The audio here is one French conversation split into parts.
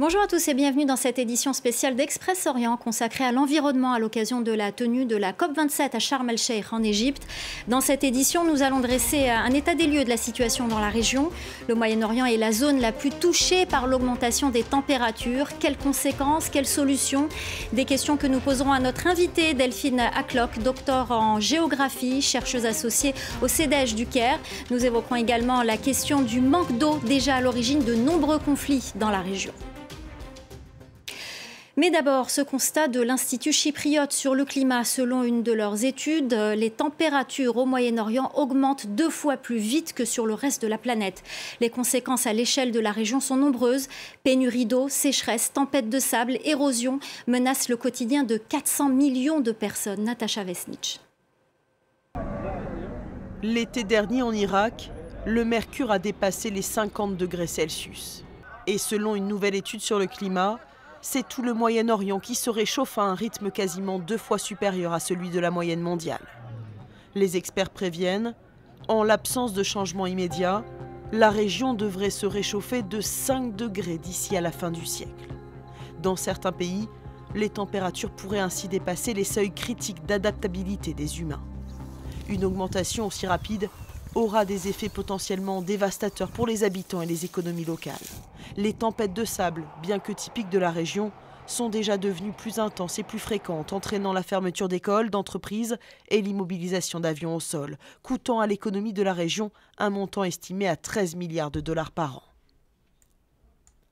Bonjour à tous et bienvenue dans cette édition spéciale d'Express Orient consacrée à l'environnement à l'occasion de la tenue de la COP27 à Sharm el-Sheikh en Égypte. Dans cette édition, nous allons dresser un état des lieux de la situation dans la région. Le Moyen-Orient est la zone la plus touchée par l'augmentation des températures. Quelles conséquences Quelles solutions? Des questions que nous poserons à notre invitée Delphine Aklock, docteur en géographie, chercheuse associée au CEDEJ du Caire. Nous évoquerons également la question du manque d'eau déjà à l'origine de nombreux conflits dans la région. Mais d'abord, ce constat de l'Institut chypriote sur le climat. Selon une de leurs études, les températures au Moyen-Orient augmentent deux fois plus vite que sur le reste de la planète. Les conséquences à l'échelle de la région sont nombreuses. Pénurie d'eau, sécheresse, tempête de sable, érosion menacent le quotidien de 400 millions de personnes. Natacha Vesnich. L'été dernier en Irak, le mercure a dépassé les 50 degrés Celsius. Et selon une nouvelle étude sur le climat, c'est tout le Moyen-Orient qui se réchauffe à un rythme quasiment deux fois supérieur à celui de la moyenne mondiale. Les experts préviennent, en l'absence de changement immédiat, la région devrait se réchauffer de 5 degrés d'ici à la fin du siècle. Dans certains pays, les températures pourraient ainsi dépasser les seuils critiques d'adaptabilité des humains. Une augmentation aussi rapide aura des effets potentiellement dévastateurs pour les habitants et les économies locales. Les tempêtes de sable, bien que typiques de la région, sont déjà devenues plus intenses et plus fréquentes, entraînant la fermeture d'écoles, d'entreprises et l'immobilisation d'avions au sol, coûtant à l'économie de la région un montant estimé à 13 milliards de dollars par an.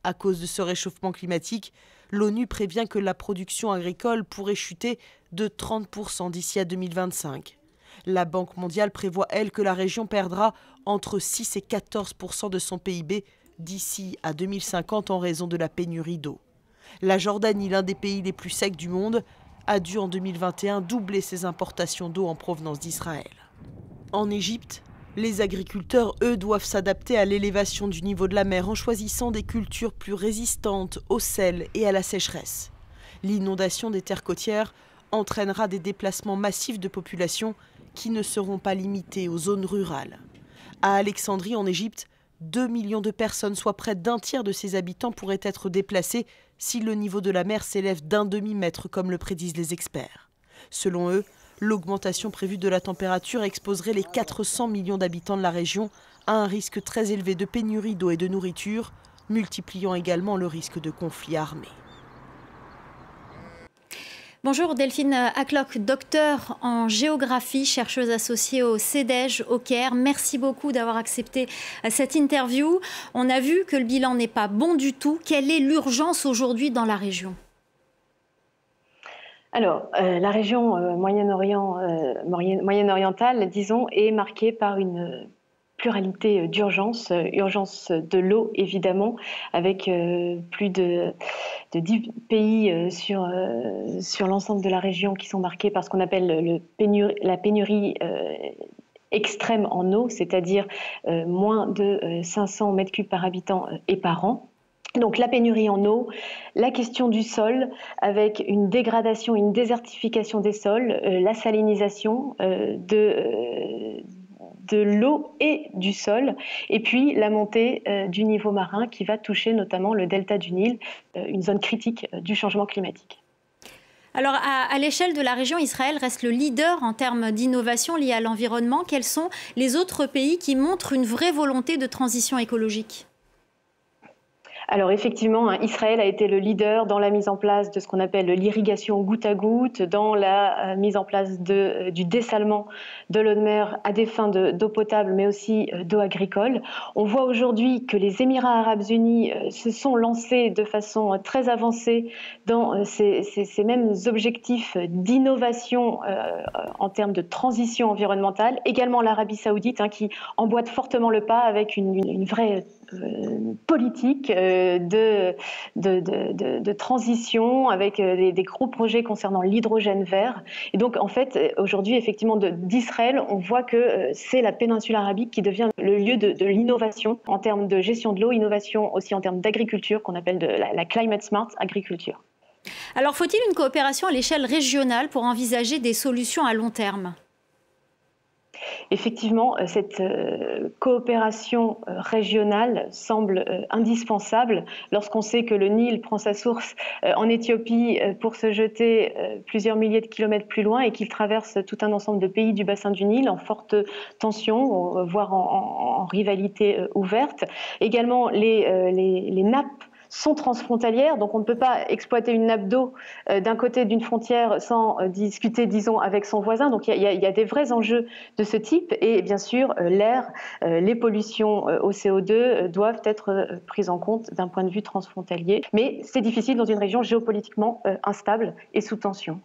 À cause de ce réchauffement climatique, l'ONU prévient que la production agricole pourrait chuter de 30% d'ici à 2025. La Banque mondiale prévoit, elle, que la région perdra entre 6 et 14% de son PIB d'ici à 2050 en raison de la pénurie d'eau. La Jordanie, l'un des pays les plus secs du monde, a dû en 2021 doubler ses importations d'eau en provenance d'Israël. En Égypte, les agriculteurs, eux, doivent s'adapter à l'élévation du niveau de la mer en choisissant des cultures plus résistantes au sel et à la sécheresse. L'inondation des terres côtières entraînera des déplacements massifs de population qui ne seront pas limités aux zones rurales. À Alexandrie, en Égypte, 2 millions de personnes, soit près d'un tiers de ses habitants, pourraient être déplacés si le niveau de la mer s'élève d'un demi-mètre, comme le prédisent les experts. Selon eux, l'augmentation prévue de la température exposerait les 400 millions d'habitants de la région à un risque très élevé de pénurie d'eau et de nourriture, multipliant également le risque de conflits armés. Bonjour Delphine Aklock, docteur en géographie, chercheuse associée au CEDEJ au Caire. Merci beaucoup d'avoir accepté euh, cette interview. On a vu que le bilan n'est pas bon du tout. Quelle est l'urgence aujourd'hui dans la région? Alors, euh, la région euh, Moyen-Orient, moyen-orientale, disons, est marquée par une pluralité euh, d'urgence, euh, urgence de l'eau évidemment, avec euh, plus de, de 10 pays sur, sur l'ensemble de la région qui sont marqués par ce qu'on appelle le la pénurie extrême en eau, c'est-à-dire moins de 500 mètres cubes par habitant et par an. Donc la pénurie en eau, la question du sol avec une dégradation, une désertification des sols, la salinisation de, de l'eau et du sol, et puis la montée euh, du niveau marin qui va toucher notamment le delta du Nil, euh, une zone critique euh, du changement climatique. Alors, à, à l'échelle de la région, Israël reste le leader en termes d'innovation liée à l'environnement. Quels sont les autres pays qui montrent une vraie volonté de transition écologique? Alors effectivement, hein, Israël a été le leader dans la mise en place de ce qu'on appelle l'irrigation goutte à goutte, dans la euh, mise en place euh, du dessalement de l'eau de mer à des fins d'eau potable, mais aussi euh, d'eau agricole. On voit aujourd'hui que les Émirats arabes unis se sont lancés de façon très avancée dans ces, mêmes objectifs d'innovation en termes de transition environnementale. Également l'Arabie saoudite, hein, qui emboîte fortement le pas avec une, vraie politique euh, de, transition avec euh, des, gros projets concernant l'hydrogène vert. Et donc, en fait, aujourd'hui, effectivement, d'Israël, on voit que c'est la péninsule arabique qui devient le lieu de, l'innovation en termes de gestion de l'eau, innovation aussi en termes d'agriculture, qu'on appelle la climate smart agriculture. Alors, faut-il une coopération à l'échelle régionale pour envisager des solutions à long terme? Effectivement, euh, cette euh, coopération euh, régionale semble indispensable lorsqu'on sait que le Nil prend sa source en Éthiopie pour se jeter plusieurs milliers de kilomètres plus loin et qu'il traverse tout un ensemble de pays du bassin du Nil en forte tension, voire en, rivalité ouverte. Également, les, les nappes sont transfrontalières, donc on ne peut pas exploiter une nappe d'eau euh, d'un côté d'une frontière sans euh, discuter, disons, avec son voisin. Donc il y, a des vrais enjeux de ce type, et bien sûr, euh, l'air, les pollutions au CO2 doivent être prises en compte d'un point de vue transfrontalier. Mais c'est difficile dans une région géopolitiquement instable et sous tension.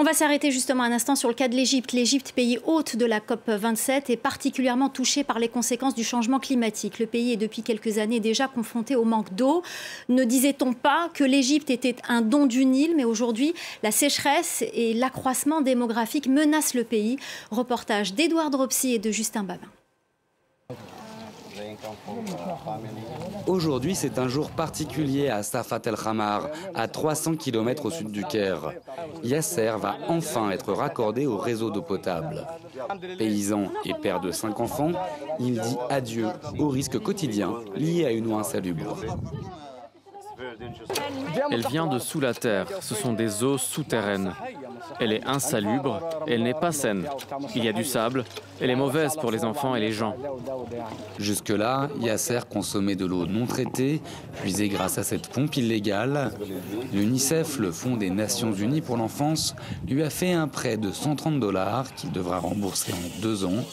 On va s'arrêter justement un instant sur le cas de l'Égypte. L'Égypte, pays hôte de la COP 27, est particulièrement touché par les conséquences du changement climatique. Le pays est depuis quelques années déjà confronté au manque d'eau. Ne disait-on pas que l'Égypte était un don du Nil, mais aujourd'hui, la sécheresse et l'accroissement démographique menacent le pays? Reportage d'Edouard Dropsy et de Justin Babin. Aujourd'hui, c'est un jour particulier à Safat el Khamar, à 300 km au sud du Caire. Yasser va enfin être raccordé au réseau d'eau potable. Paysan et père de cinq enfants, il dit adieu aux risques quotidiens liés à une eau insalubre. Elle vient de sous la terre, ce sont des eaux souterraines. Elle est insalubre, elle n'est pas saine. Il y a du sable, elle est mauvaise pour les enfants et les gens. Jusque-là, Yasser consommait de l'eau non traitée, puisée grâce à cette pompe illégale. L'UNICEF, le Fonds des Nations Unies pour l'enfance, lui a fait un prêt de 130 dollars qu'il devra rembourser en deux ans.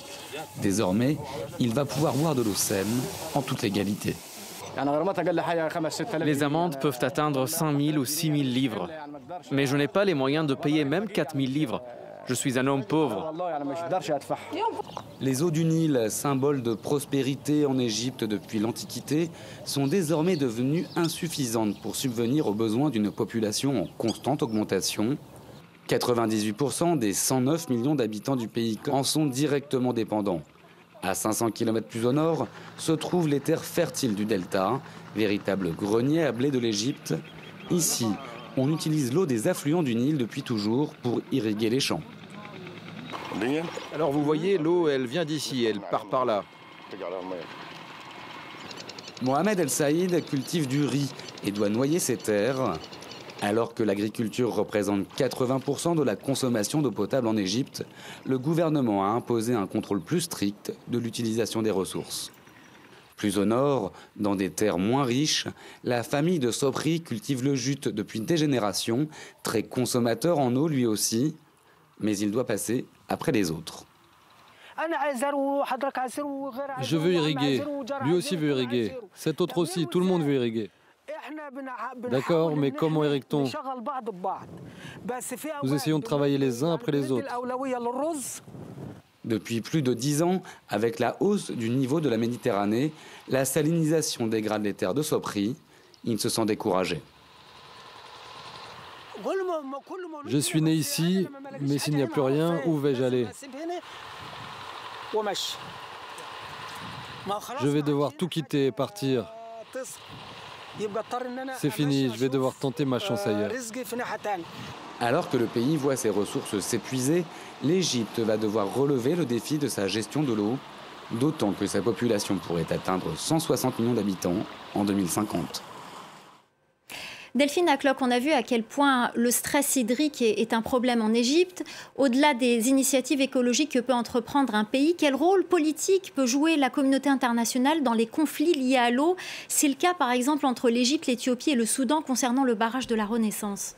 Désormais, il va pouvoir boire de l'eau saine en toute légalité. Les amendes peuvent atteindre 5 000 ou 6 000 livres. Mais je n'ai pas les moyens de payer même 4 000 livres. Je suis un homme pauvre. Les eaux du Nil, symbole de prospérité en Égypte depuis l'Antiquité, sont désormais devenues insuffisantes pour subvenir aux besoins d'une population en constante augmentation. 98% des 109 millions d'habitants du pays en sont directement dépendants. À 500 km plus au nord se trouvent les terres fertiles du delta, véritable grenier à blé de l'Égypte. Ici, on utilise l'eau des affluents du Nil depuis toujours pour irriguer les champs. Alors vous voyez, l'eau, elle vient d'ici, elle part par là. Mohamed El Saïd cultive du riz et doit noyer ses terres. Alors que l'agriculture représente 80% de la consommation d'eau potable en Égypte, le gouvernement a imposé un contrôle plus strict de l'utilisation des ressources. Plus au nord, dans des terres moins riches, la famille de Sopri cultive le jute depuis des générations, très consommateur en eau lui aussi, mais il doit passer après les autres. Je veux irriguer, lui aussi veut irriguer, cet autre aussi, tout le monde veut irriguer. D'accord, mais comment irrigue-t-on? Nous essayons de travailler les uns après les autres. Depuis plus de dix ans, avec la hausse du niveau de la Méditerranée, la salinisation dégrade les terres de Sopri. Ils se sont découragés. Je suis né ici, mais s'il n'y a plus rien, où vais-je aller? Je vais devoir tout quitter et partir. C'est fini, je vais devoir tenter ma chance ailleurs. Alors que le pays voit ses ressources s'épuiser, l'Égypte va devoir relever le défi de sa gestion de l'eau, d'autant que sa population pourrait atteindre 160 millions d'habitants en 2050. Delphine Aklock, on a vu à quel point le stress hydrique est, un problème en Égypte. Au-delà des initiatives écologiques que peut entreprendre un pays, quel rôle politique peut jouer la communauté internationale dans les conflits liés à l'eau? C'est le cas par exemple entre l'Égypte, l'Éthiopie et le Soudan concernant le barrage de la Renaissance.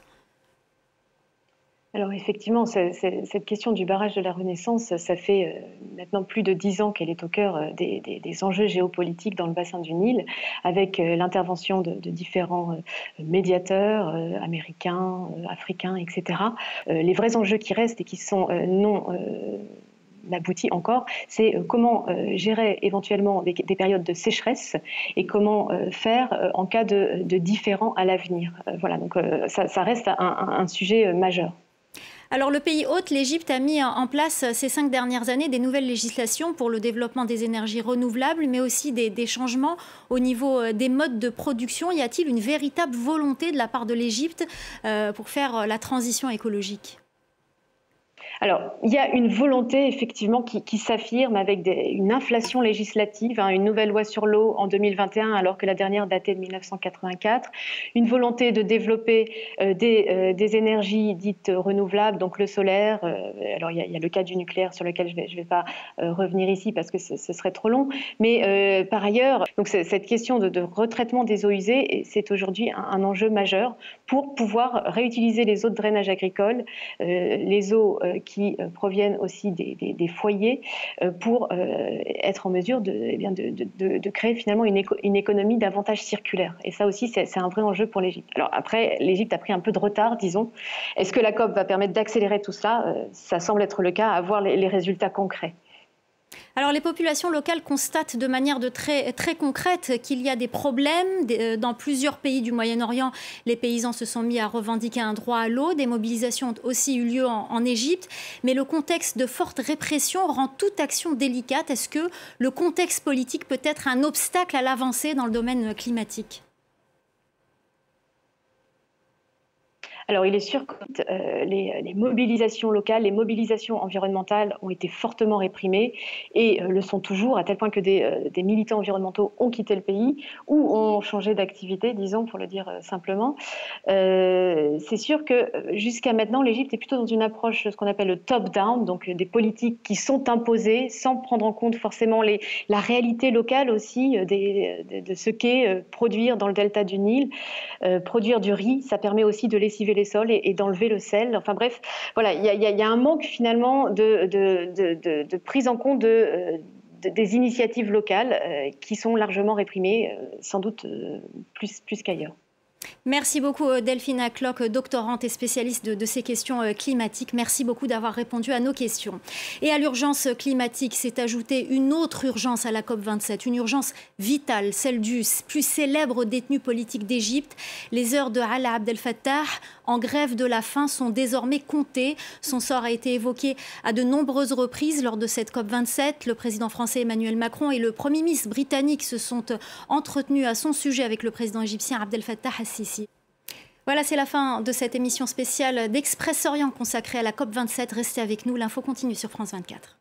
Alors effectivement, cette question du barrage de la Renaissance, ça fait euh, maintenant plus de dix ans qu'elle est au cœur euh, des, enjeux géopolitiques dans le bassin du Nil, avec euh, l'intervention de, différents médiateurs américains, africains, etc. Les vrais enjeux qui restent et qui sont non aboutis encore, c'est comment gérer éventuellement des, périodes de sécheresse et comment faire en cas de, différents à l'avenir. Voilà, donc ça, reste un sujet majeur. Alors le pays hôte, l'Égypte, a mis en place ces cinq dernières années des nouvelles législations pour le développement des énergies renouvelables, mais aussi des, changements au niveau euh, des modes de production. Y a-t-il une véritable volonté de la part de l'Égypte euh, pour faire euh, la transition écologique? Alors, il y a une volonté effectivement qui, s'affirme avec une inflation législative, hein, une nouvelle loi sur l'eau en 2021 alors que la dernière datait de 1984, une volonté de développer euh, euh, des, énergies dites renouvelables, donc le solaire. Euh, alors, il y, a, le cas du nucléaire sur lequel je ne vais, pas revenir ici parce que ce, serait trop long. Mais par ailleurs, donc cette question de, retraitement des eaux usées, c'est aujourd'hui un, un, enjeu majeur pour pouvoir réutiliser les eaux de drainage agricole, les eaux qui euh, proviennent aussi des, foyers euh, pour euh, être en mesure eh de, de, créer finalement une, économie davantage circulaire. Et ça aussi, c'est un vrai enjeu pour l'Égypte. Alors après, l'Égypte a pris un peu de retard, disons. Est-ce que la COP va permettre d'accélérer tout ça Ça semble être le cas, à voir les résultats concrets. Alors les populations locales constatent de manière très, très concrète qu'il y a des problèmes. Euh, dans plusieurs pays du Moyen-Orient, les paysans se sont mis à revendiquer un droit à l'eau. Des mobilisations ont aussi eu lieu en, en Égypte. Mais le contexte de forte répression rend toute action délicate. Est-ce que le contexte politique peut être un obstacle à l'avancée dans le domaine climatique? Alors, il est sûr que euh, les, mobilisations locales, les mobilisations environnementales ont été fortement réprimées et euh, le sont toujours, à tel point que euh, des, militants environnementaux ont quitté le pays ou ont changé d'activité, disons, pour le dire simplement. C'est sûr que jusqu'à maintenant, l'Égypte est plutôt dans une approche, ce qu'on appelle le top-down, donc des politiques qui sont imposées sans prendre en compte forcément la réalité locale aussi de, ce qu'est produire dans le delta du Nil. produire du riz, ça permet aussi de lessiver les sols et, d'enlever le sel. Enfin bref, voilà, il y, a un manque finalement de, prise en compte de des initiatives locales euh, qui sont largement réprimées, euh, sans doute euh, plus qu'ailleurs. Merci beaucoup euh, Delphine Clock, doctorante et spécialiste de, ces questions euh, climatiques. Merci beaucoup d'avoir répondu à nos questions. Et à l'urgence climatique s'est ajoutée une autre urgence à la COP27, une urgence vitale, celle du plus célèbre détenu politique d'Égypte. Les heures de Alaa Abdel Fattah en grève de la faim sont désormais comptées. Son sort a été évoqué à de nombreuses reprises lors de cette COP27. Le président français Emmanuel Macron et le Premier ministre britannique se sont entretenus à son sujet avec le président égyptien Abdel Fattah Sisi. Voilà, c'est la fin de cette émission spéciale d'Express Orient consacrée à la COP27. Restez avec nous, l'info continue sur France 24.